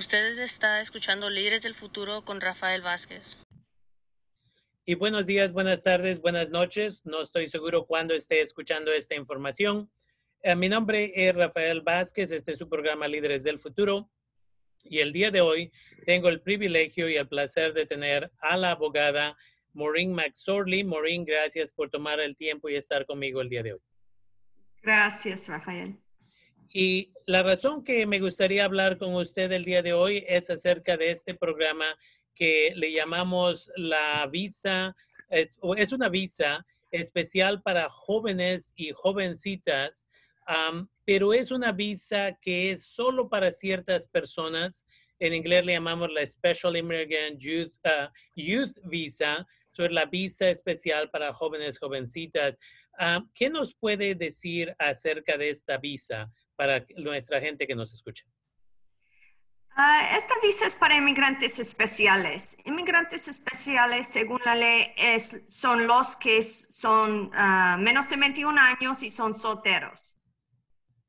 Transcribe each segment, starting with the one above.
Ustedes está escuchando Líderes del Futuro con Rafael Vázquez. Y buenos días, buenas tardes, buenas noches. No estoy seguro cuándo esté escuchando esta información. Eh, mi nombre es Rafael Vázquez, este es su programa Líderes del Futuro. Y el día de hoy tengo el privilegio y el placer de tener a la abogada Maureen McSorley. Maureen, gracias por tomar el tiempo y estar conmigo el día de hoy. Gracias, Rafael. Y la razón que me gustaría hablar con usted el día de hoy es acerca de este programa que le llamamos la visa, es, es una visa especial para jóvenes y jovencitas, pero es una visa que es solo para ciertas personas. En inglés le llamamos la Special Immigrant Youth, uh, Youth Visa, es la visa especial para jóvenes, jovencitas. ¿Qué nos puede decir acerca de esta visa para nuestra gente que nos escucha? Ah, esta visa es para inmigrantes especiales. Inmigrantes especiales, según la ley, es, son los que son ah, menos de 21 años y son solteros.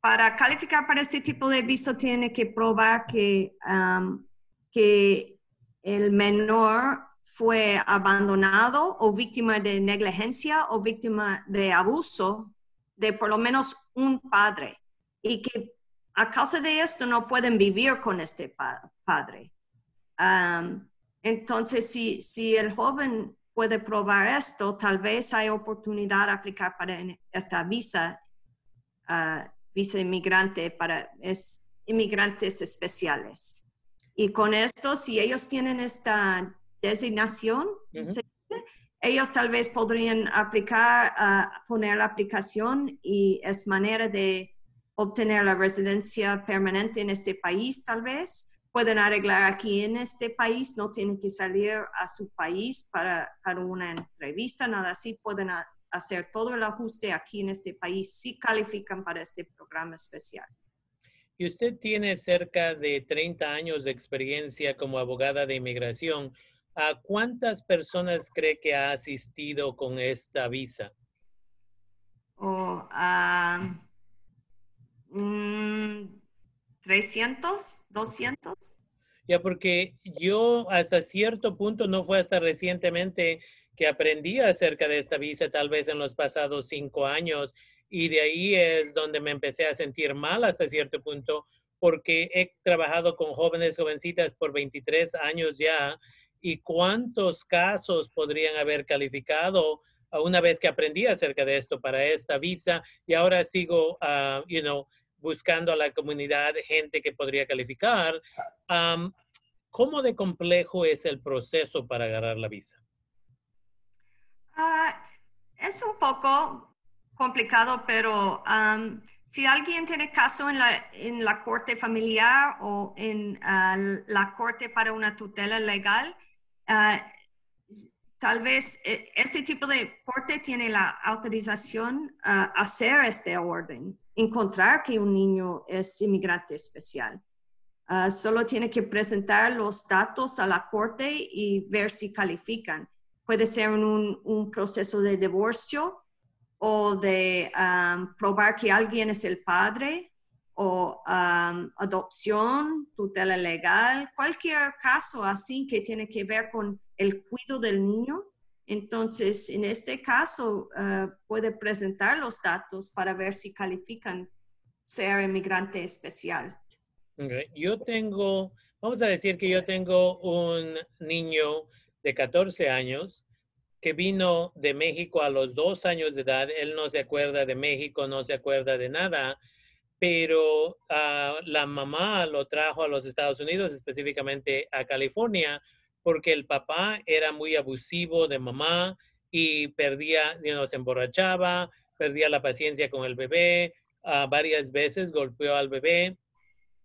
Para calificar para este tipo de visa tiene que probar que, que el menor fue abandonado o víctima de negligencia o víctima de abuso de por lo menos un padre y que a causa de esto no pueden vivir con este padre. entonces, si, si el joven puede probar esto, tal vez hay oportunidad de aplicar para esta visa, uh, visa inmigrante para es, inmigrantes especiales. Y con esto, si ellos tienen esta designación, ellos tal vez podrían aplicar, uh, poner la aplicación y es manera de obtener la residencia permanente en este país, tal vez. Pueden arreglar aquí en este país, no tienen que salir a su país para, para una entrevista, nada así. Pueden hacer todo el ajuste aquí en este país si califican para este programa especial. Y usted tiene cerca de 30 años de experiencia como abogada de inmigración. ¿A cuántas personas cree que ha asistido con esta visa? Oh, 300, 200. Ya, porque yo hasta cierto punto, no fue hasta recientemente que aprendí acerca de esta visa, tal vez en los pasados cinco años, y de ahí es donde me empecé a sentir mal hasta cierto punto, porque he trabajado con jóvenes, jovencitas por 23 años ya, y cuántos casos podrían haber calificado una vez que aprendí acerca de esto para esta visa, y ahora sigo, uh, you know, buscando a la comunidad gente que podría calificar. ¿Cómo de complejo es el proceso para agarrar la visa? Ah, es un poco complicado, pero si alguien tiene caso en la, en la corte familiar o en ah, la corte para una tutela legal, ah, tal vez eh, este tipo de corte tiene la autorización a hacer este orden encontrar que un niño es inmigrante especial. Ah, solo tiene que presentar los datos a la corte y ver si califican. Puede ser un, un proceso de divorcio o de probar que alguien es el padre o adopción, tutela legal, cualquier caso así que tiene que ver con el cuidado del niño entonces, en este caso, ah, puede presentar los datos para ver si califican ser inmigrante especial. Yo tengo, vamos a decir que yo tengo un niño de 14 años que vino de México a los dos años de edad. Él no se acuerda de México, no se acuerda de nada, pero ah, la mamá lo trajo a los Estados Unidos, específicamente a California, porque el papá era muy abusivo de mamá y perdía, se emborrachaba, perdía la paciencia con el bebé, ah, varias veces golpeó al bebé.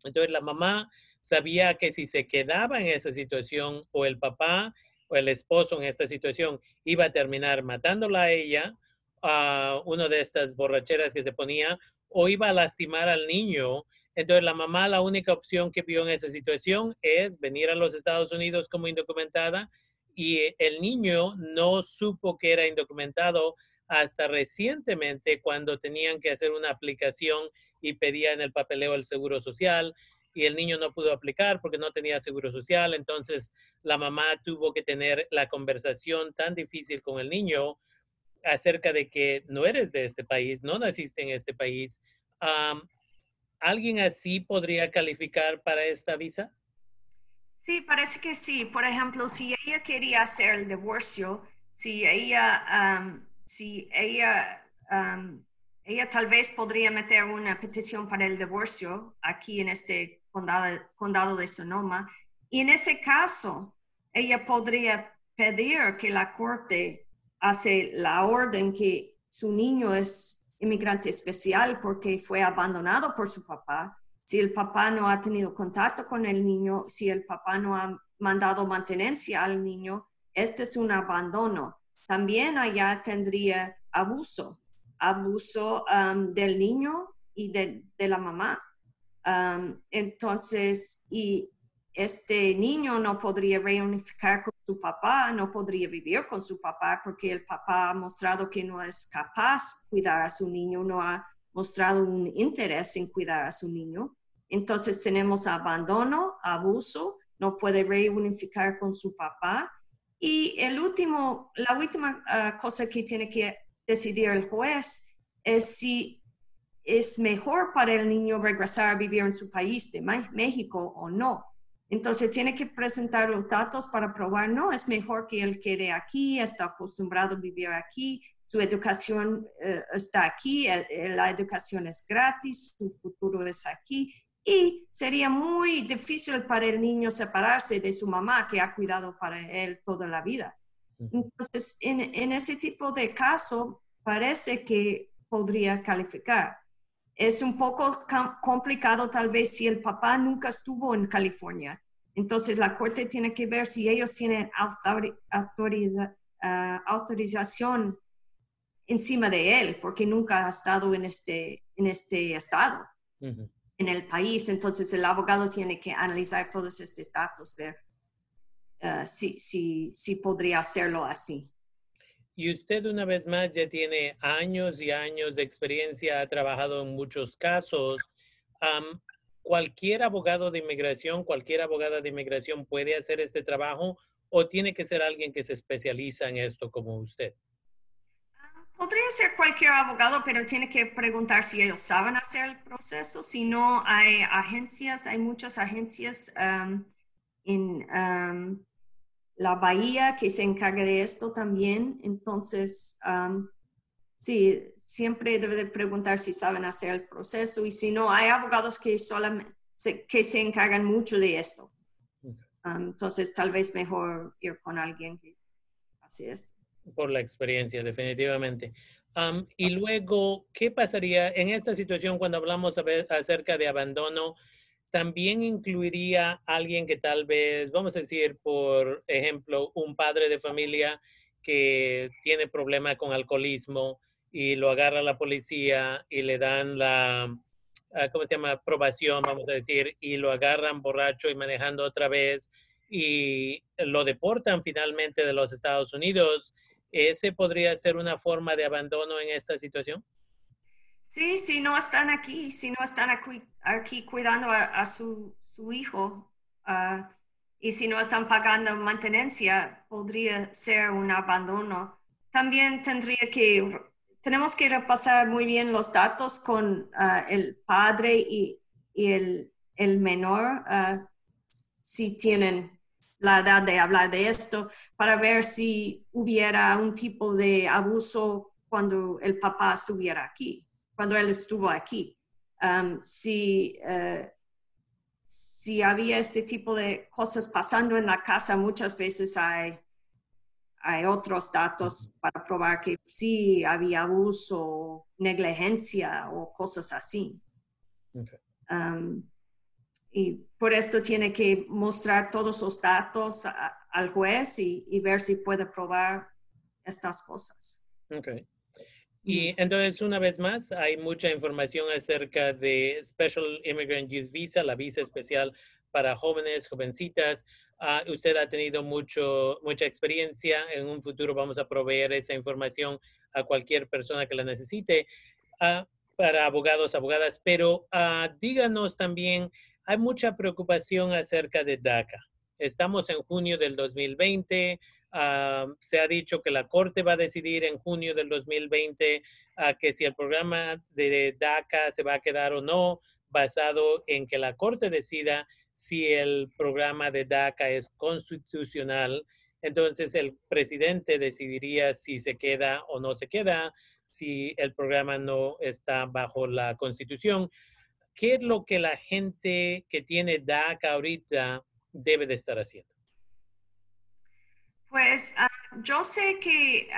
Entonces la mamá sabía que si se quedaba en esa situación o el papá o el esposo en esta situación iba a terminar matándola a ella, a una de estas borracheras que se ponía, o iba a lastimar al niño entonces la mamá la única opción que vio en esa situación es venir a los Estados Unidos como indocumentada y el niño no supo que era indocumentado hasta recientemente cuando tenían que hacer una aplicación y pedían el papeleo del Seguro Social y el niño no pudo aplicar porque no tenía seguro social. Entonces la mamá tuvo que tener la conversación tan difícil con el niño acerca de que no eres de este país, no naciste en este país. ¿Alguien así podría calificar para esta visa? Sí, parece que sí. Por ejemplo, si ella quería hacer el divorcio, si ella, si ella, ella tal vez podría meter una petición para el divorcio aquí en este condado, condado de Sonoma. Y en ese caso, ella podría pedir que la corte hace la orden que su niño es inmigrante especial porque fue abandonado por su papá si el papá no ha tenido contacto con el niño, si el papá no ha mandado mantenencia al niño, este es un abandono. También allá tendría abuso, abuso um, del niño y de, la mamá. Um, entonces, y este niño no podría reunificar con su papá, no podría vivir con su papá porque el papá ha mostrado que no es capaz de cuidar a su niño, no ha mostrado un interés en cuidar a su niño. Entonces tenemos abandono, abuso, no puede reunificar con su papá. Y el último, la última ah, cosa que tiene que decidir el juez es si es mejor para el niño regresar a vivir en su país de México o no. Entonces tiene que presentar los datos para probar, no, es mejor que él quede aquí, está acostumbrado a vivir aquí, su educación eh, está aquí, eh, eh, la educación es gratis, su futuro es aquí. Y sería muy difícil para el niño separarse de su mamá que ha cuidado para él toda la vida. Entonces, en, en ese tipo de caso, parece que podría calificar. Es un poco complicado tal vez si el papá nunca estuvo en California. Entonces, la corte tiene que ver si ellos tienen ah, autorización encima de él, porque nunca ha estado en este, en este estado, en el país. Entonces el abogado tiene que analizar todos estos datos, ver uh, si, si, si podría hacerlo así. Y usted una vez más ya tiene años y años de experiencia, ha trabajado en muchos casos. ¿Cualquier abogado de inmigración, cualquier abogada de inmigración puede hacer este trabajo o tiene que ser alguien que se especializa en esto como usted? Podría ser cualquier abogado, pero tiene que preguntar si ellos saben hacer el proceso. Si no, hay agencias, hay muchas agencias en la bahía que se encarga de esto también. Entonces, um, sí, siempre debe de preguntar si saben hacer el proceso. Y si no, hay abogados que solamente se, que se encargan mucho de esto. entonces, tal vez mejor ir con alguien que hace esto por la experiencia, definitivamente. y luego, ¿qué pasaría en esta situación cuando hablamos acerca de abandono? También incluiría alguien que tal vez, vamos a decir, por ejemplo, un padre de familia que tiene problema con alcoholismo y lo agarra la policía y le dan la, ah, ¿cómo se llama? Aprobación, vamos a decir, y lo agarran borracho y manejando otra vez y lo deportan finalmente de los Estados Unidos ¿Ese podría ser una forma de abandono en esta situación? Sí, si no están aquí, si no están aquí, cuidando a, su, hijo ah, y si no están pagando mantenencia, podría ser un abandono. También tendría que, tenemos que repasar muy bien los datos con ah, el padre y, el, menor, ah, si tienen la edad de hablar de esto para ver si hubiera un tipo de abuso cuando el papá estuviera aquí, cuando él estuvo aquí. Um, si, eh, si había este tipo de cosas pasando en la casa, muchas veces hay, hay otros datos para probar que sí había abuso, negligencia o cosas así. Um, y por esto tiene que mostrar todos los datos al juez y, ver si puede probar estas cosas. Ok. Y entonces, una vez más, hay mucha información acerca de Special Immigrant Youth Visa, la visa especial para jóvenes, jovencitas. Ah, usted ha tenido mucho, mucha experiencia. En un futuro vamos a proveer esa información a cualquier persona que la necesite. Ah, para abogados, abogadas, pero ah, díganos también hay mucha preocupación acerca de DACA. Estamos en junio del 2020. Ah, se ha dicho que la Corte va a decidir en junio del 2020 ah, que si el programa de DACA se va a quedar o no, basado en que la Corte decida si el programa de DACA es constitucional. Entonces el presidente decidiría si se queda o no se queda, si el programa no está bajo la constitución. ¿Qué es lo que la gente que tiene DACA ahorita debe de estar haciendo? Pues ah, yo sé que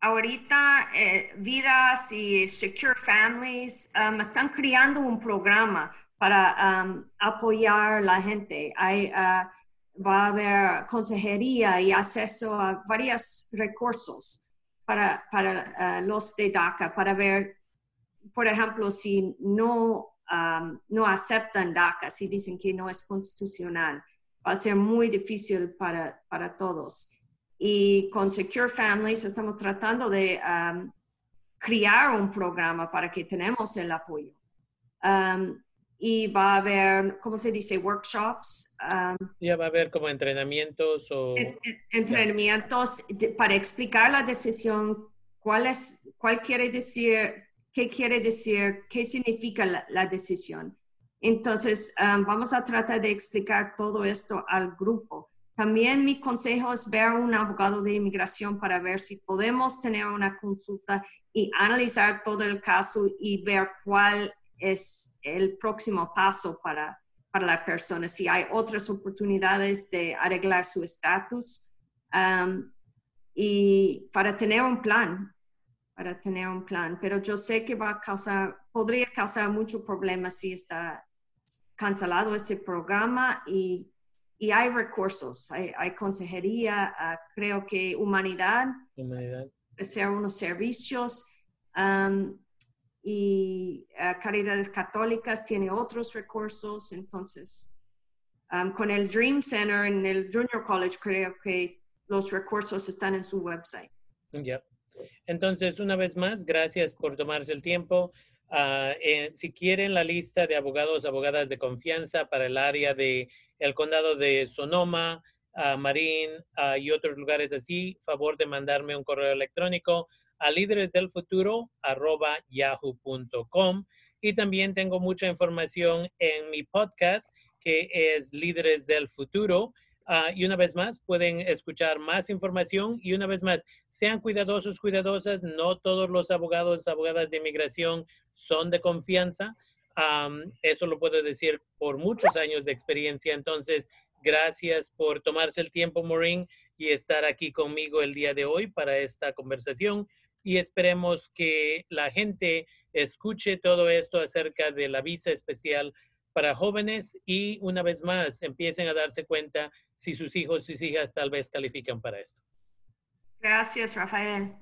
ahorita eh, Vidas y Secure Families am, están creando un programa para apoyar a la gente. Hay, ah, va a haber consejería y acceso a varios recursos para, para ah, los de DACA, para ver, por ejemplo, si no, no aceptan DACA, si dicen que no es constitucional va a ser muy difícil para, para todos. Y con Secure Families estamos tratando de um, crear un programa para que tenemos el apoyo. Um, y va a haber, ¿cómo se dice? Workshops, um, Ya va a haber como entrenamientos o... en- en- entrenamientos de- para explicar la decisión, cuál, es, cuál quiere decir, qué quiere decir, qué significa la, la decisión. Entonces, um, vamos a tratar de explicar todo esto al grupo. También mi consejo es ver a un abogado de inmigración para ver si podemos tener una consulta y analizar todo el caso y ver cuál es el próximo paso para, para la persona, si hay otras oportunidades de arreglar su estatus um, y para tener un plan, para tener un plan. Pero yo sé que va a causar, podría causar mucho problema si está cancelado ese programa y, y hay recursos, hay, hay consejería, ah, creo que humanidad, humanidad. ofrecer unos servicios um, y ah, Caridades Católicas tiene otros recursos, entonces um, con el Dream Center en el Junior College creo que los recursos están en su website. Ya. Entonces, una vez más, gracias por tomarse el tiempo. Eh, si quieren la lista de abogados, abogadas de confianza para el área de el condado de Sonoma, ah, Marín ah, y otros lugares así, favor de mandarme un correo electrónico a líderesdelfuturo arroba yahoo.com y también tengo mucha información en mi podcast que es Líderes del Futuro. Ah, y una vez más, pueden escuchar más información y una vez más, sean cuidadosos, cuidadosas. No todos los abogados, abogadas de inmigración son de confianza. Am, eso lo puedo decir por muchos años de experiencia. Entonces, gracias por tomarse el tiempo, Maureen, y estar aquí conmigo el día de hoy para esta conversación. Y esperemos que la gente escuche todo esto acerca de la visa especial para jóvenes y una vez más empiecen a darse cuenta si sus hijos, sus hijas tal vez califican para esto. Gracias, Rafael.